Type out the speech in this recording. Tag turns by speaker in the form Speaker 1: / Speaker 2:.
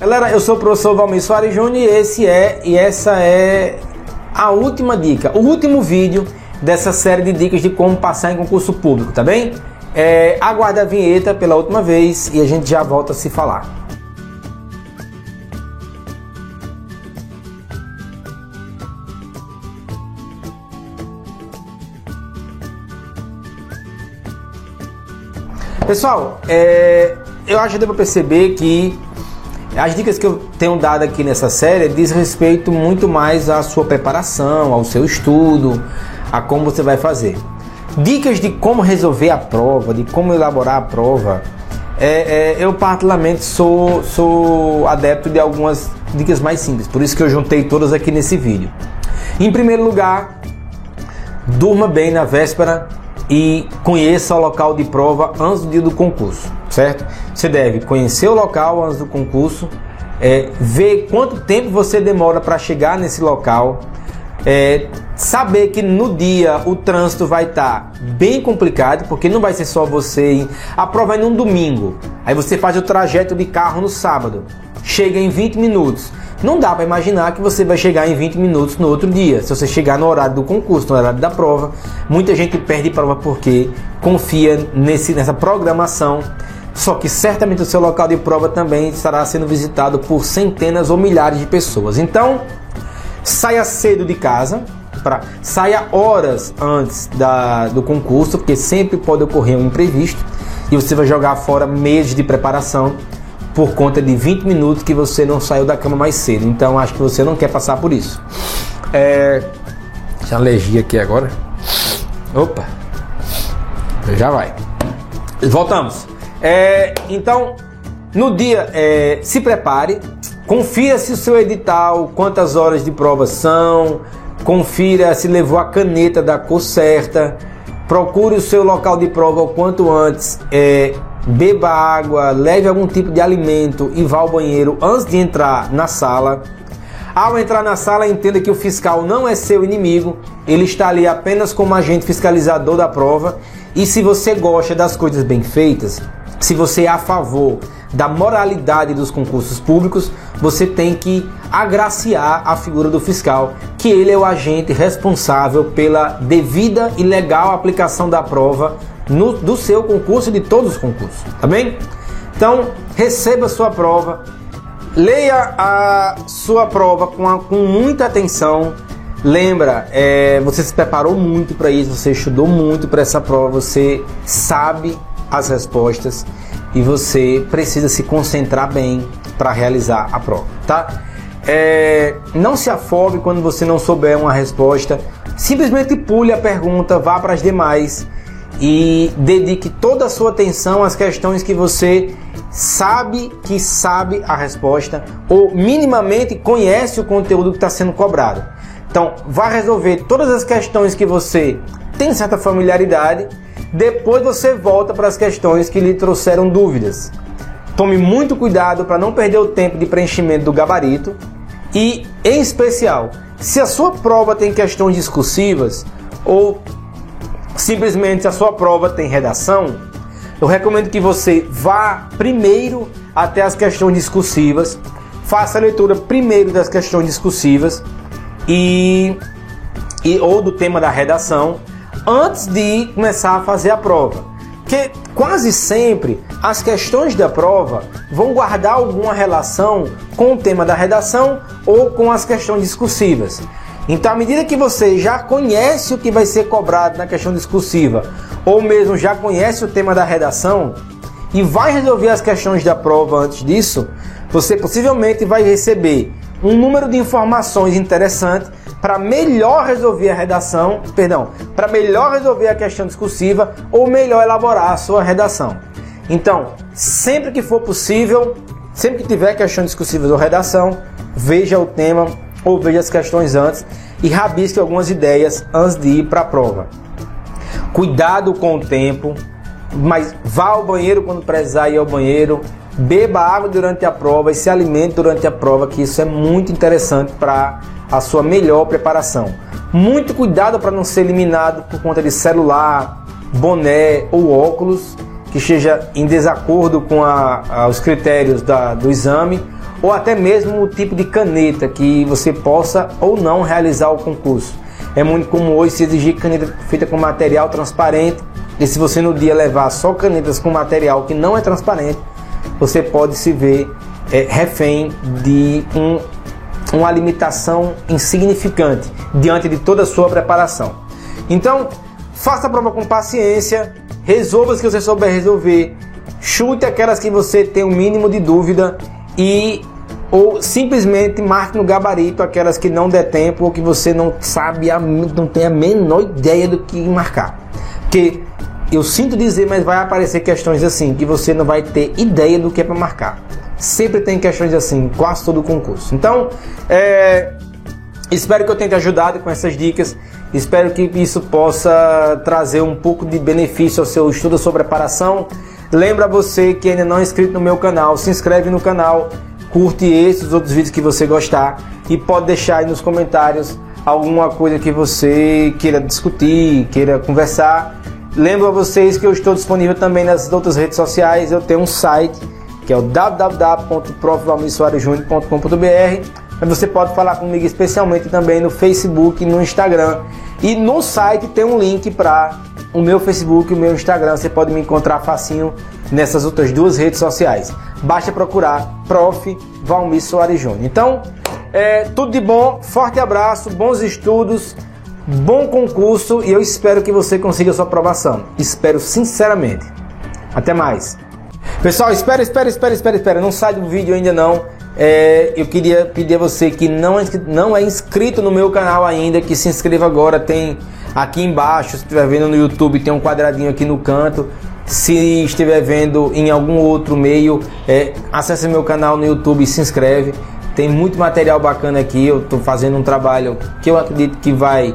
Speaker 1: Galera, eu sou o professor Valmir Soares Júnior e esse é e essa é a última dica, o último vídeo dessa série de dicas de como passar em concurso público, tá bem? É, aguarda a vinheta pela última vez e a gente já volta a se falar. Pessoal, é, eu acho que deu perceber que as dicas que eu tenho dado aqui nessa série diz respeito muito mais à sua preparação, ao seu estudo, a como você vai fazer. Dicas de como resolver a prova, de como elaborar a prova. É, é, eu particularmente sou, sou adepto de algumas dicas mais simples, por isso que eu juntei todas aqui nesse vídeo. Em primeiro lugar, durma bem na véspera e conheça o local de prova antes do dia do concurso, certo? Você deve conhecer o local antes do concurso, é, ver quanto tempo você demora para chegar nesse local, é, saber que no dia o trânsito vai estar tá bem complicado, porque não vai ser só você. A prova é num domingo, aí você faz o trajeto de carro no sábado, chega em 20 minutos. Não dá para imaginar que você vai chegar em 20 minutos no outro dia. Se você chegar no horário do concurso, no horário da prova, muita gente perde prova porque confia nesse, nessa programação. Só que certamente o seu local de prova também estará sendo visitado por centenas ou milhares de pessoas. Então, saia cedo de casa, pra, saia horas antes da, do concurso, porque sempre pode ocorrer um imprevisto e você vai jogar fora meses de preparação por conta de 20 minutos que você não saiu da cama mais cedo. Então acho que você não quer passar por isso. É... Deixa alergia aqui agora. Opa! Já vai. Voltamos. É... Então, no dia, é... se prepare. Confira se o seu edital, quantas horas de prova são. Confira se levou a caneta da cor certa. Procure o seu local de prova o quanto antes. É, beba água, leve algum tipo de alimento e vá ao banheiro antes de entrar na sala. Ao entrar na sala, entenda que o fiscal não é seu inimigo, ele está ali apenas como agente fiscalizador da prova. E se você gosta das coisas bem feitas, se você é a favor da moralidade dos concursos públicos, você tem que agraciar a figura do fiscal, que ele é o agente responsável pela devida e legal aplicação da prova no, do seu concurso e de todos os concursos, tá bem? Então, receba sua prova, leia a sua prova com, a, com muita atenção. Lembra, é, você se preparou muito para isso, você estudou muito para essa prova, você sabe as respostas e você precisa se concentrar bem para realizar a prova, tá? É, não se afogue quando você não souber uma resposta, simplesmente pule a pergunta, vá para as demais e dedique toda a sua atenção às questões que você sabe que sabe a resposta ou minimamente conhece o conteúdo que está sendo cobrado. Então, vá resolver todas as questões que você tem certa familiaridade, depois você volta para as questões que lhe trouxeram dúvidas. Tome muito cuidado para não perder o tempo de preenchimento do gabarito e, em especial, se a sua prova tem questões discursivas ou simplesmente a sua prova tem redação, eu recomendo que você vá primeiro até as questões discursivas, faça a leitura primeiro das questões discursivas e, e ou do tema da redação antes de começar a fazer a prova. Porque quase sempre as questões da prova vão guardar alguma relação com o tema da redação ou com as questões discursivas. Então, à medida que você já conhece o que vai ser cobrado na questão discursiva, ou mesmo já conhece o tema da redação, e vai resolver as questões da prova antes disso, você possivelmente vai receber um número de informações interessantes para melhor resolver a redação, perdão, para melhor resolver a questão discursiva ou melhor elaborar a sua redação. Então, sempre que for possível, sempre que tiver questão discursiva ou redação, veja o tema ou veja as questões antes e rabisque algumas ideias antes de ir para a prova. Cuidado com o tempo, mas vá ao banheiro quando precisar ir ao banheiro, beba água durante a prova e se alimente durante a prova, que isso é muito interessante para a sua melhor preparação. Muito cuidado para não ser eliminado por conta de celular, boné ou óculos que esteja em desacordo com a, a, os critérios da, do exame ou até mesmo o tipo de caneta que você possa ou não realizar o concurso. É muito comum hoje se exigir caneta feita com material transparente e se você no dia levar só canetas com material que não é transparente, você pode se ver é, refém de um, uma limitação insignificante diante de toda a sua preparação. Então, faça a prova com paciência, resolva as que você souber resolver, chute aquelas que você tem o um mínimo de dúvida e ou simplesmente marque no gabarito aquelas que não der tempo ou que você não sabe, não tem a menor ideia do que marcar. Porque eu sinto dizer, mas vai aparecer questões assim que você não vai ter ideia do que é para marcar. Sempre tem questões assim, quase todo concurso. Então, é, espero que eu tenha te ajudado com essas dicas. Espero que isso possa trazer um pouco de benefício ao seu estudo, à sua preparação. Lembra você que ainda não é inscrito no meu canal, se inscreve no canal, curte esses outros vídeos que você gostar e pode deixar aí nos comentários alguma coisa que você queira discutir, queira conversar. Lembro a vocês que eu estou disponível também nas outras redes sociais. Eu tenho um site que é o www.profvalmissoarejúnior.com.br mas você pode falar comigo especialmente também no Facebook no Instagram. E no site tem um link para o meu Facebook e o meu Instagram. Você pode me encontrar facinho nessas outras duas redes sociais. Basta procurar Prof. Valmir Soares Júnior. Então, é, tudo de bom, forte abraço, bons estudos, bom concurso e eu espero que você consiga sua aprovação. Espero sinceramente. Até mais. Pessoal, espera, espera, espera, espera, espera. Não sai do vídeo ainda não. É, eu queria pedir a você que não é, não é inscrito no meu canal ainda, que se inscreva agora. Tem aqui embaixo, se estiver vendo no YouTube, tem um quadradinho aqui no canto. Se estiver vendo em algum outro meio, é, acesse meu canal no YouTube e se inscreve. Tem muito material bacana aqui. Eu estou fazendo um trabalho que eu acredito que vai